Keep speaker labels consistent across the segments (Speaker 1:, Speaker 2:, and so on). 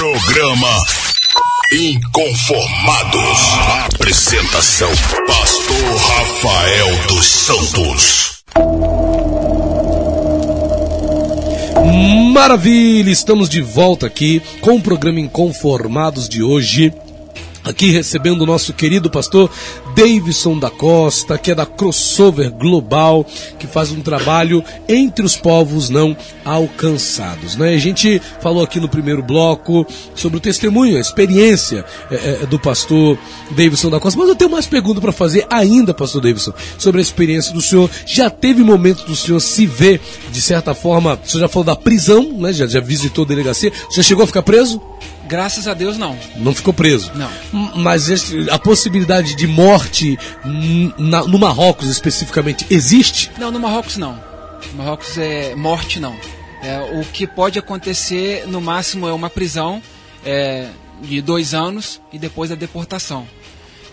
Speaker 1: Programa Inconformados. Apresentação: Pastor Rafael dos Santos.
Speaker 2: Maravilha, estamos de volta aqui com o programa Inconformados de hoje. Aqui recebendo o nosso querido pastor Davidson da Costa, que é da Crossover Global, que faz um trabalho entre os povos não alcançados. Né? A gente falou aqui no primeiro bloco sobre o testemunho, a experiência é, é, do pastor Davidson da Costa, mas eu tenho mais perguntas para fazer ainda, pastor Davidson, sobre a experiência do senhor. Já teve momento do senhor se ver, de certa forma, o senhor já falou da prisão, né? já, já visitou a delegacia, já chegou a ficar preso?
Speaker 3: Graças a Deus, não.
Speaker 2: Não ficou preso?
Speaker 3: Não.
Speaker 2: Mas a possibilidade de morte no Marrocos especificamente existe?
Speaker 3: Não, no Marrocos não. No Marrocos é morte não. É, o que pode acontecer no máximo é uma prisão é, de dois anos e depois a deportação.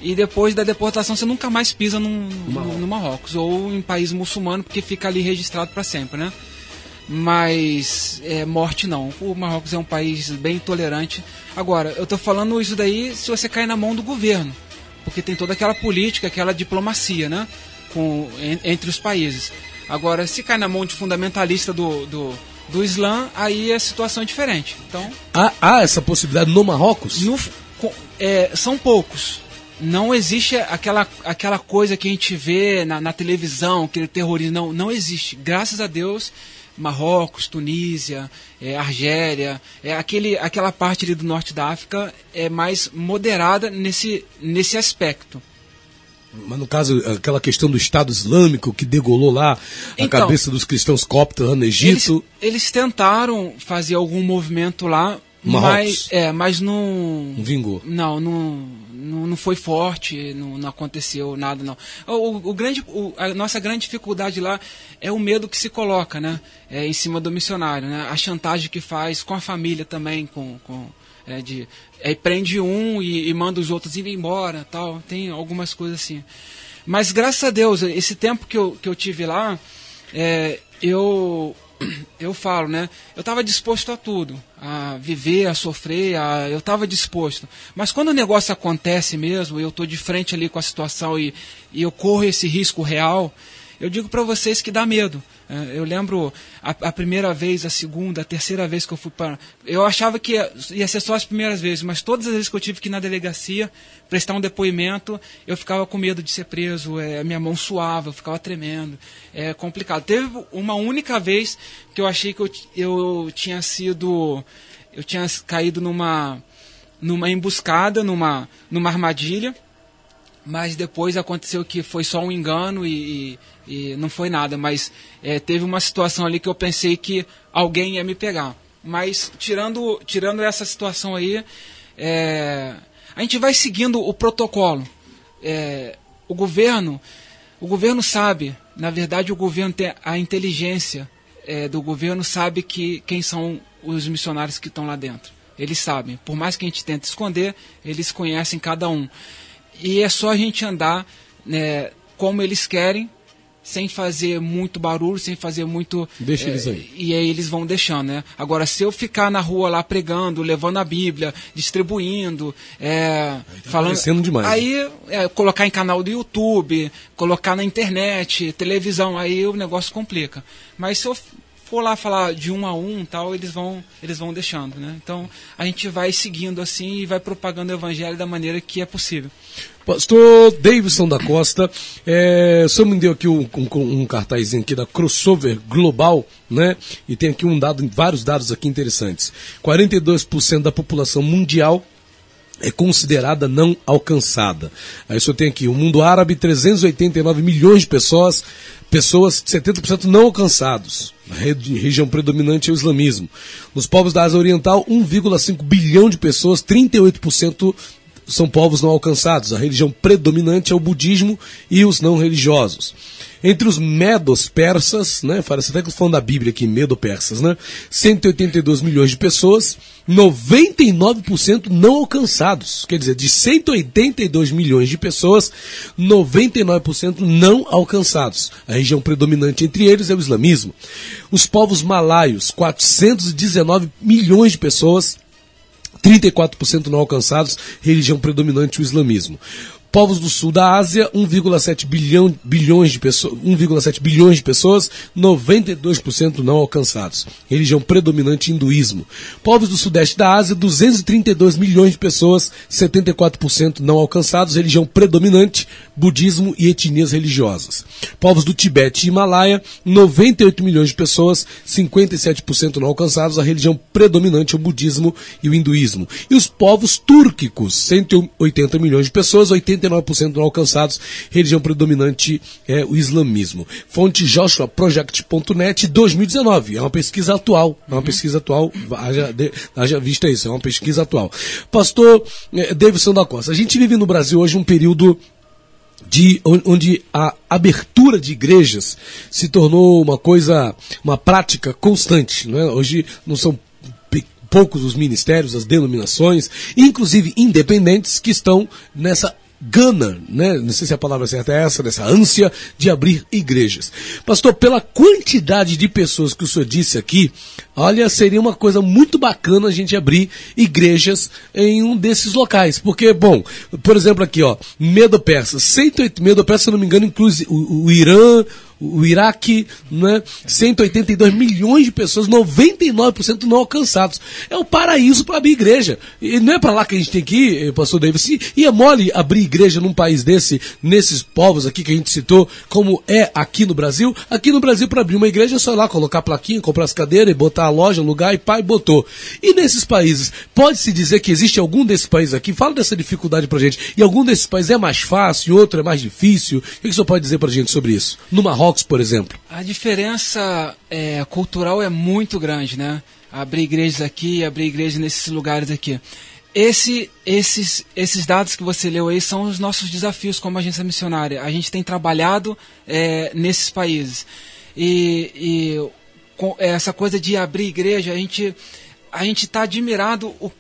Speaker 3: E depois da deportação você nunca mais pisa num, no, no Marrocos ou em país muçulmano porque fica ali registrado para sempre, né? Mas é, morte não. O Marrocos é um país bem tolerante. Agora, eu estou falando isso daí se você cair na mão do governo, porque tem toda aquela política, aquela diplomacia, né, com, en, entre os países. Agora, se cai na mão de fundamentalista do, do, do Islã, aí a situação é diferente. Então,
Speaker 2: há, há essa possibilidade no Marrocos?
Speaker 3: No, é, são poucos. Não existe aquela, aquela coisa que a gente vê na, na televisão, aquele terrorismo. Não, não existe. Graças a Deus, Marrocos, Tunísia, é, Argélia, é, aquele, aquela parte ali do norte da África é mais moderada nesse, nesse aspecto.
Speaker 2: Mas no caso, aquela questão do Estado Islâmico que degolou lá a então, cabeça dos cristãos coptos lá no Egito.
Speaker 3: Eles, eles tentaram fazer algum movimento lá, Marrocos. mas, é, mas não.
Speaker 2: Não vingou.
Speaker 3: Não, não não, não foi forte, não, não, aconteceu nada, não. O, o grande, o, a nossa grande dificuldade lá é o medo que se coloca, né? É, em cima do missionário, né? A chantagem que faz com a família também, com, com é, de é, prende um e, e, manda os outros ir embora, tal. Tem algumas coisas assim. Mas graças a Deus, esse tempo que eu, que eu tive lá, é, eu eu falo, né? Eu estava disposto a tudo, a viver, a sofrer, a, eu estava disposto. Mas quando o negócio acontece mesmo, eu estou de frente ali com a situação e, e eu corro esse risco real, eu digo para vocês que dá medo. É, eu lembro a, a, primeira vez, a segunda, a terceira vez que eu fui para. Eu achava que ia, ia, ser só as primeiras vezes, mas todas as vezes que eu tive que ir na delegacia prestar um depoimento, eu ficava com medo de ser preso, é, minha mão suava, eu ficava tremendo. É complicado. Teve uma única vez que eu achei que eu, eu tinha sido. Eu tinha caído numa, numa emboscada, numa, numa armadilha mas depois aconteceu que foi só um engano e, e, e não foi nada. Mas é, teve uma situação ali que eu pensei que alguém ia me pegar. Mas tirando, tirando essa situação aí, é, a gente vai seguindo o protocolo. É, o governo, o governo sabe, na verdade o governo tem a inteligência é, do governo sabe que quem são os missionários que estão lá dentro. Eles sabem. Por mais que a gente tente esconder, eles conhecem cada um. E é só a gente andar né, como eles querem, sem fazer muito barulho, sem fazer muito.
Speaker 2: Deixa é, eles aí.
Speaker 3: E aí eles vão deixando, né? Agora, se eu ficar na rua lá pregando, levando a Bíblia, distribuindo, é,
Speaker 2: tá falando. demais.
Speaker 3: Aí é, colocar em canal do YouTube, colocar na internet, televisão, aí o negócio complica. Mas se eu for lá falar de um a um tal, eles vão, eles vão deixando, né? Então a gente vai seguindo assim e vai propagando o evangelho da maneira que é possível.
Speaker 2: Pastor Davidson da Costa, é, o senhor me deu aqui um, um, um cartazinho aqui da Crossover Global, né? E tem aqui um dado, vários dados aqui interessantes. 42% da população mundial é considerada não alcançada. Aí só tem aqui o mundo árabe, 389 milhões de pessoas, pessoas 70% não alcançados. Região predominante é o islamismo. Nos povos da Ásia Oriental, 1,5 bilhão de pessoas, 38% são povos não alcançados. A religião predominante é o budismo e os não religiosos. Entre os medos persas, né, parece até que falando da Bíblia aqui, medo-persas, né, 182 milhões de pessoas, 99% não alcançados. Quer dizer, de 182 milhões de pessoas, 99% não alcançados. A região predominante entre eles é o islamismo. Os povos malaios, 419 milhões de pessoas, 34% não alcançados, religião predominante o islamismo. Povos do sul da Ásia, 1,7 bilhão, bilhões de pessoas, 1,7 bilhões de pessoas, 92% não alcançados. Religião predominante hinduísmo. Povos do sudeste da Ásia, 232 milhões de pessoas, 74% não alcançados. Religião predominante budismo e etnias religiosas. Povos do Tibete e Himalaia, 98 milhões de pessoas, 57% não alcançados. A religião predominante é o budismo e o hinduísmo. E os povos túrquicos, 180 milhões de pessoas, 80 89% não alcançados, religião predominante é o islamismo. Fonte joshuaproject.net 2019, é uma pesquisa atual, é uma pesquisa atual, haja, de, haja vista isso, é uma pesquisa atual. Pastor eh, Davidson da Costa, a gente vive no Brasil hoje um período de onde a abertura de igrejas se tornou uma coisa, uma prática constante. Não é? Hoje não são poucos os ministérios, as denominações, inclusive independentes, que estão nessa gana, né? Não sei se a palavra certa é essa, dessa ânsia de abrir igrejas. Pastor, pela quantidade de pessoas que o senhor disse aqui, olha, seria uma coisa muito bacana a gente abrir igrejas em um desses locais. Porque, bom, por exemplo aqui, ó, Medo Persa, 108, Medo Persa, se não me engano, inclui o, o Irã, o Iraque, né, 182 milhões de pessoas, 99% não alcançados. É o um paraíso para abrir igreja. E não é para lá que a gente tem que ir, pastor Davis. E é mole abrir igreja num país desse, nesses povos aqui que a gente citou, como é aqui no Brasil. Aqui no Brasil, para abrir uma igreja, é só ir lá colocar plaquinha, comprar as cadeiras, e botar a loja, lugar e pai, botou. E nesses países, pode-se dizer que existe algum desses países aqui, fala dessa dificuldade pra gente, e algum desses países é mais fácil, outro é mais difícil. O que, que o senhor pode dizer pra gente sobre isso? No Marrocos, Marrocos, por exemplo?
Speaker 3: A diferença é, cultural é muito grande, né? Abrir igrejas aqui, abrir igrejas nesses lugares aqui. Esse, esses, esses dados que você leu aí são os nossos desafios como agência missionária. A gente tem trabalhado é, nesses países. E, e com essa coisa de abrir igreja, a gente a gente está admirado o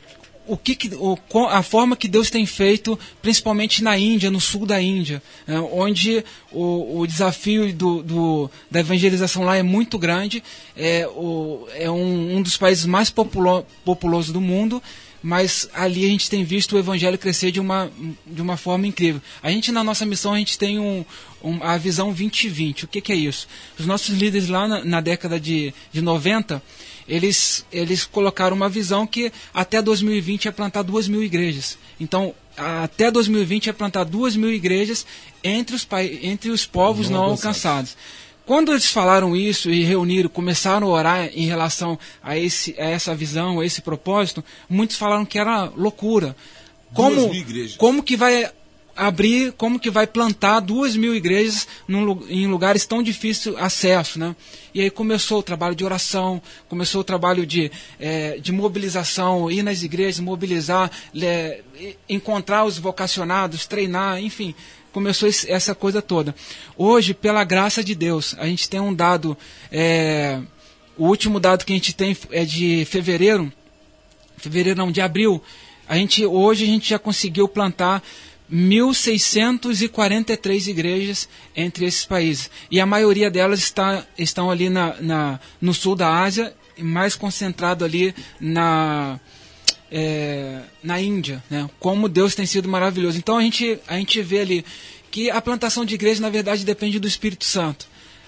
Speaker 3: o que, o, a forma que Deus tem feito, principalmente na Índia, no sul da Índia, é, onde o, o desafio do, do, da evangelização lá é muito grande, é, o, é um, um dos países mais populo, populosos do mundo, mas ali a gente tem visto o evangelho crescer de uma, de uma forma incrível. A gente, na nossa missão, a gente tem um, um a visão 2020. O que, que, é isso? Os nossos líderes lá na, na década de, de 90 eles, eles colocaram uma visão que até 2020 é plantar duas mil igrejas. Então, até 2020 é plantar duas mil igrejas entre os, entre os povos não, não alcançados. Quando eles falaram isso e reuniram, começaram a orar em relação a, esse, a essa visão, a esse propósito, muitos falaram que era loucura. Como, como que vai abrir, como que vai plantar duas mil igrejas num, em lugares tão difícil acesso, né? E aí começou o trabalho de oração, começou o trabalho de, é, de mobilização, ir nas igrejas, mobilizar, é, encontrar os vocacionados, treinar, enfim, começou essa coisa toda. Hoje, pela graça de Deus, a gente tem um dado, é, o último dado que a gente tem é de fevereiro, fevereiro não, de abril, a gente, hoje a gente já conseguiu plantar 1.643 igrejas entre esses países. E a maioria delas está, estão ali na, na, no sul da Ásia, mais concentrado ali na, é, na Índia. Né? Como Deus tem sido maravilhoso. Então a gente, a gente vê ali que a plantação de igreja, na verdade, depende do Espírito Santo.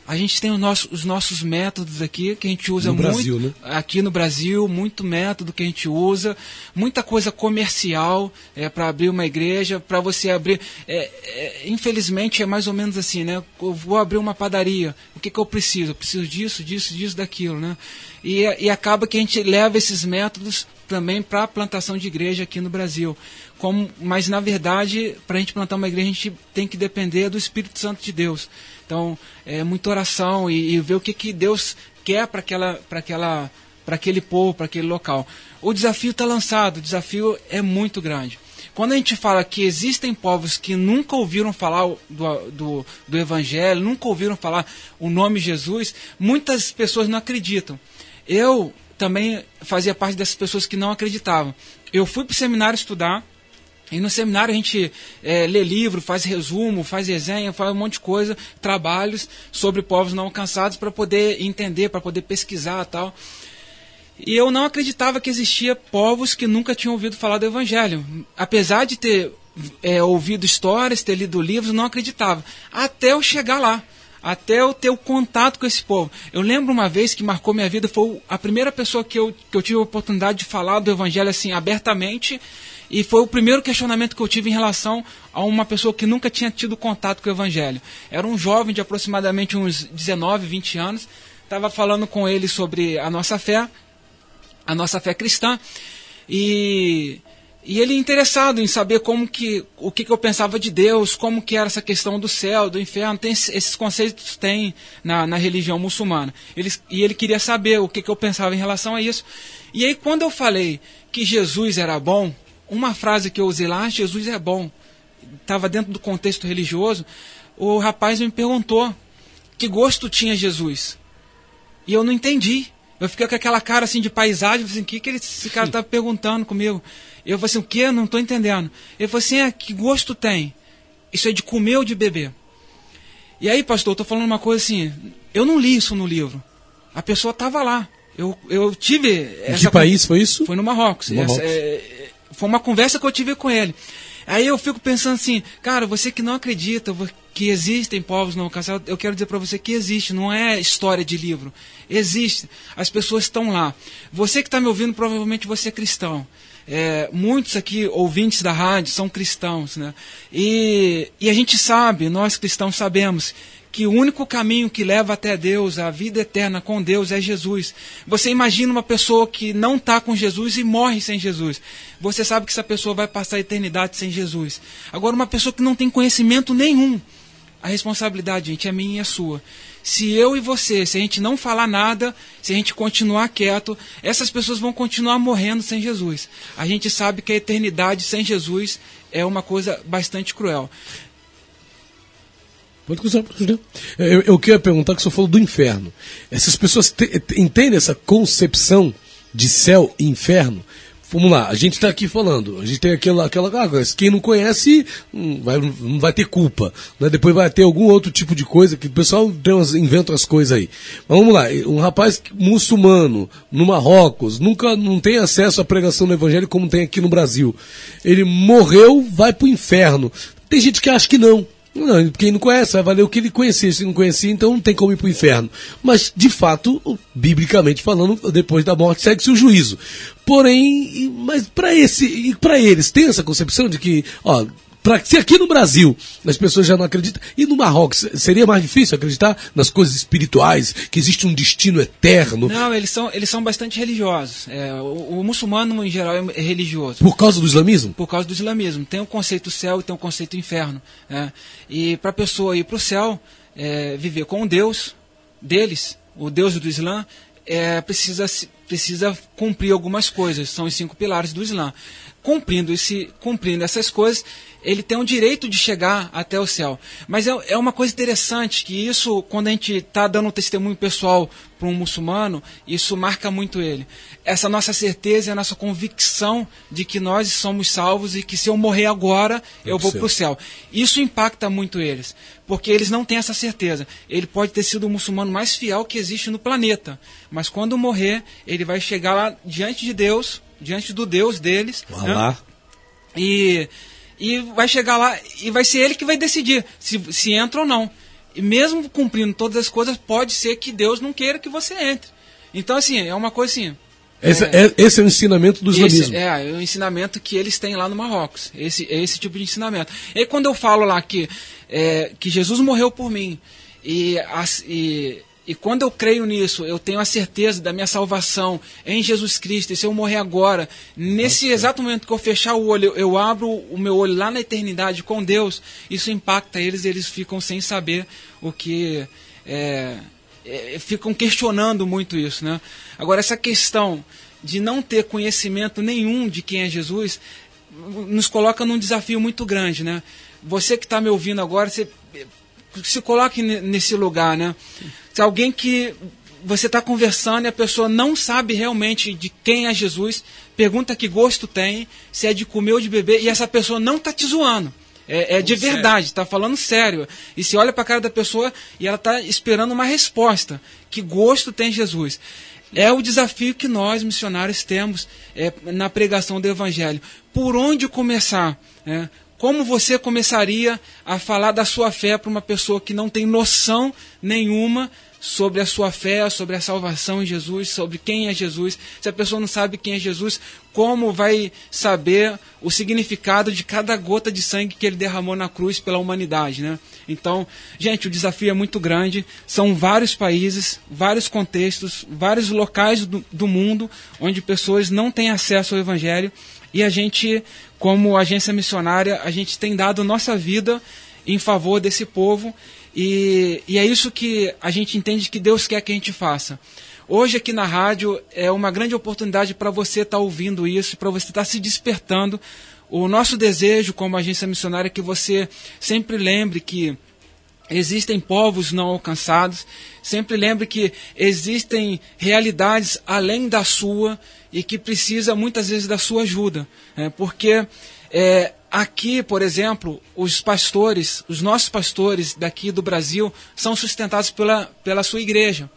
Speaker 3: A gente tem os nossos, os nossos métodos aqui que a gente usa
Speaker 2: no
Speaker 3: muito
Speaker 2: Brasil, né?
Speaker 3: aqui no Brasil, muito método que a gente usa, muita coisa comercial é, para abrir uma igreja, para você abrir. É, é, infelizmente é mais ou menos assim, né? Eu vou abrir uma padaria, o que, que eu preciso? Eu preciso disso, disso, disso, daquilo, né? E, e acaba que a gente leva esses métodos também para a plantação de igreja aqui no Brasil. Como, mas na verdade, para a gente plantar uma igreja, a gente tem que depender do Espírito Santo de Deus. Então, é muita oração e, e ver o que, que Deus quer para aquela, aquela, aquele povo, para aquele local. O desafio está lançado, o desafio é muito grande. Quando a gente fala que existem povos que nunca ouviram falar do, do, do Evangelho, nunca ouviram falar o nome Jesus, muitas pessoas não acreditam. Eu também fazia parte dessas pessoas que não acreditavam. Eu fui para o seminário estudar, e no seminário a gente é, lê livro, faz resumo, faz resenha, faz um monte de coisa, trabalhos sobre povos não alcançados para poder entender, para poder pesquisar tal. E eu não acreditava que existia povos que nunca tinham ouvido falar do Evangelho. Apesar de ter é, ouvido histórias, ter lido livros, não acreditava. Até eu chegar lá até eu ter o contato com esse povo. Eu lembro uma vez que marcou minha vida, foi a primeira pessoa que eu, que eu tive a oportunidade de falar do evangelho assim abertamente, e foi o primeiro questionamento que eu tive em relação a uma pessoa que nunca tinha tido contato com o evangelho. Era um jovem de aproximadamente uns 19, 20 anos, estava falando com ele sobre a nossa fé, a nossa fé cristã, e e ele interessado em saber como que o que, que, eu pensava de Deus, como que era essa questão do céu, do inferno, tem esses conceitos tem na, na religião muçulmana. Ele, e ele queria saber o que, que eu pensava em relação a isso. E aí quando eu falei que Jesus era bom, uma frase que eu usei lá, ah, Jesus é bom, estava dentro do contexto religioso, o rapaz me perguntou que gosto tinha Jesus. E eu não entendi. Eu fiquei com aquela cara assim de paisagem, assim, o que, que esse cara está perguntando comigo? Eu falei assim, o que? Não estou entendendo. Ele falou assim, é, que gosto tem? Isso é de comer ou de beber? E aí, pastor, eu estou falando uma coisa assim, eu não li isso no livro. A pessoa estava lá. Eu, eu tive...
Speaker 2: Em que país foi isso?
Speaker 3: Foi no Marrocos.
Speaker 2: Marrocos.
Speaker 3: Essa, é, foi uma conversa que eu tive com ele. Aí eu fico pensando assim, cara, você que não acredita que existem povos não alcançados, eu quero dizer para você que existe, não é história de livro. Existe. As pessoas estão lá. Você que está me ouvindo, provavelmente você é cristão. É, muitos aqui, ouvintes da rádio, são cristãos, né? E, e a gente sabe, nós cristãos sabemos, que o único caminho que leva até Deus, a vida eterna com Deus, é Jesus. Você imagina uma pessoa que não está com Jesus e morre sem Jesus. Você sabe que essa pessoa vai passar a eternidade sem Jesus. Agora, uma pessoa que não tem conhecimento nenhum, a responsabilidade, gente, é minha e é sua se eu e você, se a gente não falar nada, se a gente continuar quieto, essas pessoas vão continuar morrendo sem Jesus. A gente sabe que a eternidade sem Jesus é uma coisa bastante cruel.
Speaker 2: Pode cruzar, pode cruzar. Eu, eu queria perguntar que você falou do inferno. Essas pessoas te, entendem essa concepção de céu e inferno? Vamos lá, a gente está aqui falando, a gente tem aquela, aquela ah, quem não conhece não vai, não vai ter culpa, né? depois vai ter algum outro tipo de coisa que o pessoal umas, inventa as coisas aí. Mas vamos lá, um rapaz muçulmano no Marrocos, nunca não tem acesso à pregação do evangelho como tem aqui no Brasil. Ele morreu, vai para o inferno. Tem gente que acha que não, não, quem não conhece vai valer o que ele conhecia. Se não conhecia, então não tem como ir para o inferno. Mas, de fato, biblicamente falando, depois da morte segue-se o juízo. Porém, mas para esse, para eles, tem essa concepção de que, ó, Pra, se aqui no Brasil as pessoas já não acreditam, e no Marrocos seria mais difícil acreditar nas coisas espirituais, que existe um destino eterno?
Speaker 3: Não, eles são, eles são bastante religiosos. É, o, o, muçulmano, em geral, é religioso.
Speaker 2: Por causa do islamismo?
Speaker 3: Por causa do islamismo. Tem o conceito céu e tem o conceito inferno. Né? E para a pessoa ir para o céu, é, viver com o Deus deles, o Deus do Islã, é, precisa, precisa cumprir algumas coisas. São os cinco pilares do Islã. Cumprindo, esse, cumprindo essas coisas, ele tem o direito de chegar até o céu. Mas é, é uma coisa interessante que isso, quando a gente está dando um testemunho pessoal para um muçulmano, isso marca muito ele. Essa nossa certeza, a nossa convicção de que nós somos salvos e que se eu morrer agora, eu vou para o céu. Isso impacta muito eles, porque eles não têm essa certeza. Ele pode ter sido o muçulmano mais fiel que existe no planeta, mas quando morrer, ele vai chegar lá diante de Deus, diante do Deus deles. Né? E e vai chegar lá e vai ser ele que vai decidir se, se entra ou não. E mesmo cumprindo todas as coisas, pode ser que Deus não queira que você entre. Então, assim, é uma coisa assim.
Speaker 2: Esse é, é esse é o ensinamento do islamismo.
Speaker 3: É, é o ensinamento que eles têm lá no Marrocos. Esse, é esse tipo de ensinamento. E quando eu falo lá que, é, que Jesus morreu por mim e, as, e e quando eu creio nisso, eu tenho a certeza da minha salvação em Jesus Cristo. E se eu morrer agora, nesse Nossa. exato momento que eu fechar o olho, eu abro o meu olho lá na eternidade com Deus, isso impacta eles, eles ficam sem saber o que. É, é, ficam questionando muito isso. Né? Agora, essa questão de não ter conhecimento nenhum de quem é Jesus nos coloca num desafio muito grande. Né? Você que está me ouvindo agora, você se coloque nesse lugar, né? Se alguém que você está conversando e a pessoa não sabe realmente de quem é Jesus, pergunta que gosto tem, se é de comer ou de beber, e essa pessoa não está te zoando. É, é de verdade, está falando sério. E se olha para a cara da pessoa e ela está esperando uma resposta. Que gosto tem Jesus? É o desafio que nós, missionários, temos é, na pregação do Evangelho. Por onde começar? É, como você começaria a falar da sua fé para uma pessoa que não tem noção nenhuma sobre a sua fé, sobre a salvação em Jesus, sobre quem é Jesus. Se a pessoa não sabe quem é Jesus, como vai saber o significado de cada gota de sangue que ele derramou na cruz pela humanidade, né? Então, gente, o desafio é muito grande. São vários países, vários contextos, vários locais do, do mundo onde pessoas não têm acesso ao Evangelho e a gente, como agência missionária, a gente tem dado nossa vida em favor desse povo e, e é isso que a gente entende que Deus quer que a gente faça. Hoje aqui na rádio é uma grande oportunidade para você estar tá ouvindo isso, para você estar tá se despertando. O nosso desejo como agência missionária é que você sempre lembre que existem povos não alcançados, sempre lembre que existem realidades além da sua e que precisa muitas vezes da sua ajuda, né? porque é, aqui, por exemplo, os pastores, os nossos pastores daqui do Brasil são sustentados pela, pela sua igreja.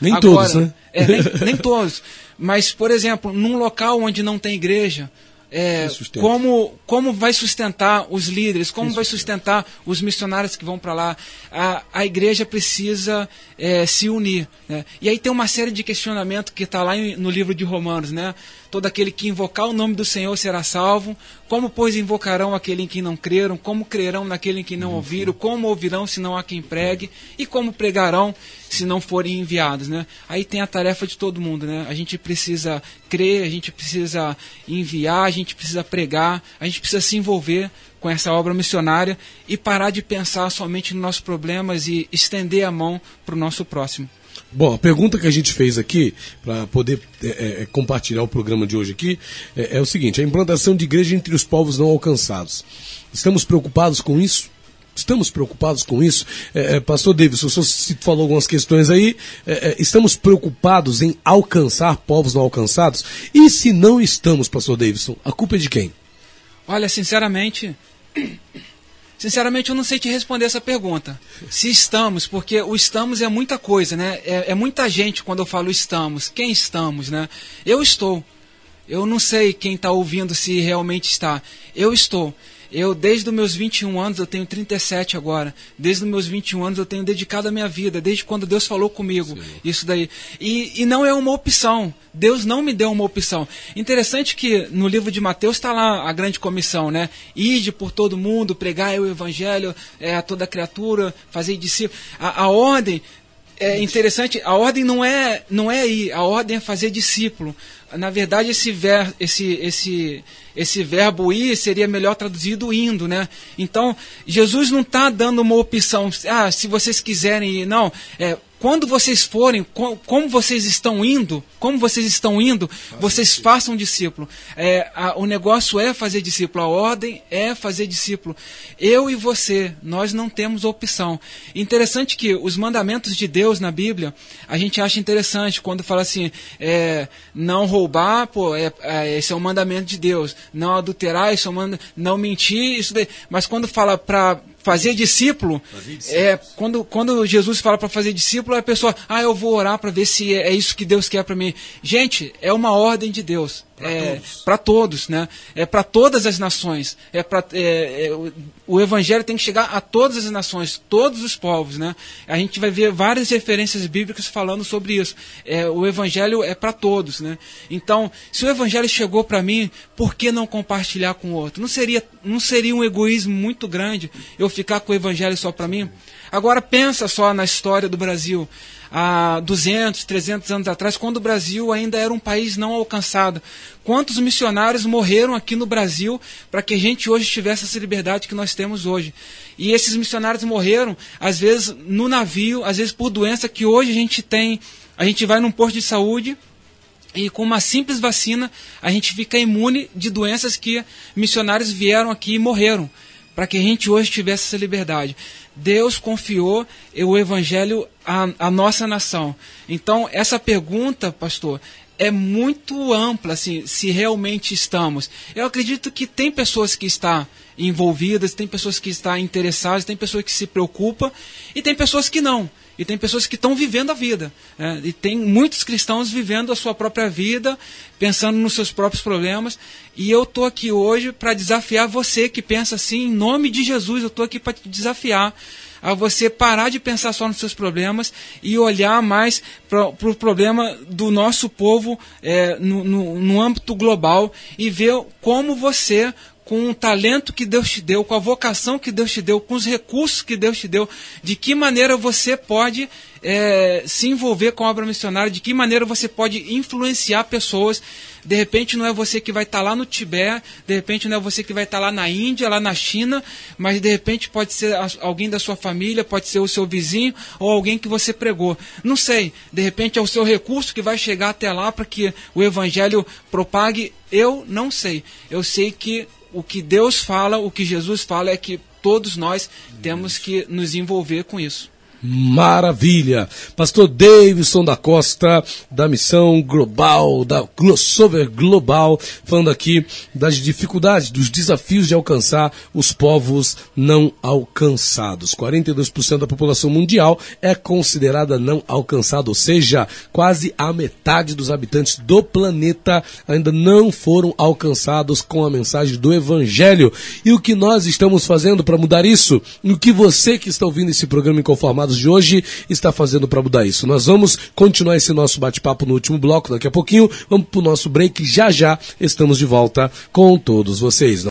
Speaker 2: Nem Agora, todos, né?
Speaker 3: É, nem, nem todos. Mas, por exemplo, num local onde não tem igreja, é, como, como vai sustentar os líderes, como vai sustentar os missionários que vão para lá. A, a igreja precisa é, se unir. Né? E aí tem uma série de questionamentos que está lá no livro de Romanos. Né? Todo aquele que invocar o nome do Senhor será salvo. Como, pois, invocarão aquele em quem não creram? Como crerão naquele em quem não ouviram? Como ouvirão se não há quem pregue? E como pregarão se não forem enviados? Né? Aí tem a tarefa de todo mundo. Né? A gente precisa crer, a gente precisa enviar, a gente precisa pregar, a gente precisa se envolver com essa obra missionária e parar de pensar somente nos nossos problemas e estender a mão para o nosso próximo.
Speaker 2: Bom, a pergunta que a gente fez aqui, para poder é, é, é, compartilhar o programa de hoje aqui, é, é, o seguinte: a implantação de igreja entre os povos não alcançados. Estamos preocupados com isso? Estamos preocupados com isso? É, é Pastor Davis, o senhor falou algumas questões aí. estamos preocupados em alcançar povos não alcançados? E se não estamos, Pastor Davidson, a culpa é de quem?
Speaker 3: Olha, sinceramente, Sinceramente, eu não sei te responder essa pergunta. Se estamos, porque o estamos é muita coisa, né? É, é, muita gente quando eu falo estamos. Quem estamos, né? Eu estou. Eu não sei quem está ouvindo se realmente está. Eu estou. Eu, desde os meus 21 anos, eu tenho 37 agora. Desde os meus 21 anos, eu tenho dedicado a minha vida, desde quando Deus falou comigo. Sim. Isso daí. E, e não é uma opção. Deus não me deu uma opção. Interessante que no livro de Mateus está lá a grande comissão, né? Ide por todo mundo, pregar o evangelho é, a toda criatura, fazer discípulos. A, a ordem é interessante, a ordem não é não é ir, a ordem é fazer discípulo. Na verdade, esse, ver, esse, esse, esse verbo ir seria melhor traduzido indo, né? Então, Jesus não está dando uma opção, ah, se vocês quiserem ir, não. É, quando vocês forem, como vocês estão indo, como vocês estão indo, vocês façam discípulo. É, a, o negócio é fazer discípulo, a ordem é fazer discípulo. Eu e você, nós não temos opção. Interessante que os mandamentos de Deus na Bíblia, a gente acha interessante quando fala assim, é, não roubar, pô, é, é, esse é um mandamento de Deus. Não adulterar, isso é um mandamento, não mentir, isso daí. Mas quando fala para fazer discípulo, é, quando, quando Jesus fala para fazer discípulo, a pessoa, ah, eu vou orar para ver se é, é isso que Deus quer para mim. Gente, é uma ordem de Deus para é, todos. todos, né? É para todas as nações. É para é, é, o evangelho tem que chegar a todas as nações, todos os povos, né? A gente vai ver várias referências bíblicas falando sobre isso. É, o evangelho é para todos, né? Então, se o evangelho chegou para mim, por que não compartilhar com o outro? Não seria não seria um egoísmo muito grande eu ficar com o evangelho só para mim? Agora pensa só na história do Brasil há 200, 300 anos atrás, quando o Brasil ainda era um país não alcançado. Quantos missionários morreram aqui no Brasil para que a gente hoje tivesse essa liberdade que nós temos hoje? E esses missionários morreram, às vezes no navio, às vezes por doença que hoje a gente tem. A gente vai num posto de saúde, e com uma simples vacina, a gente fica imune de doenças que missionários vieram aqui e morreram, para que a gente hoje tivesse essa liberdade. Deus confiou o evangelho à, à nossa nação. Então, essa pergunta, pastor, é muito ampla, assim, se realmente estamos. Eu acredito que tem pessoas que estão envolvidas, tem pessoas que estão interessadas, tem pessoas que se preocupam e tem pessoas que não. E tem pessoas que estão vivendo a vida. Né? E tem muitos cristãos vivendo a sua própria vida, pensando nos seus próprios problemas. E eu estou aqui hoje para desafiar você que pensa assim, em nome de Jesus, eu estou aqui para te desafiar a você parar de pensar só nos seus problemas e olhar mais para o pro problema do nosso povo é, no, no, no âmbito global e ver como você, com o talento que Deus te deu, com a vocação que Deus te deu, com os recursos que Deus te deu, de que maneira você pode é, se envolver com a obra missionária, de que maneira você pode influenciar pessoas. De repente não é você que vai estar tá lá no Tibete, de repente não é você que vai estar tá lá na Índia, lá na China, mas de repente pode ser alguém da sua família, pode ser o seu vizinho ou alguém que você pregou. Não sei, de repente é o seu recurso que vai chegar até lá para que o evangelho propague. Eu não sei. Eu sei que o que Deus fala, o que Jesus fala é que todos nós temos que nos envolver com isso.
Speaker 2: Maravilha! Pastor Davidson da Costa, da Missão Global, da Glossover Global, falando aqui das dificuldades, dos desafios de alcançar os povos não alcançados. 42% da população mundial é considerada não alcançada, ou seja, quase a metade dos habitantes do planeta ainda não foram alcançados com a mensagem do Evangelho. E o que nós estamos fazendo para mudar isso? E o que você que está ouvindo esse programa Inconformados de hoje está fazendo para mudar isso. Nós vamos continuar esse nosso bate-papo no último bloco daqui a pouquinho. Vamos para o nosso break. Já já estamos de volta com todos vocês.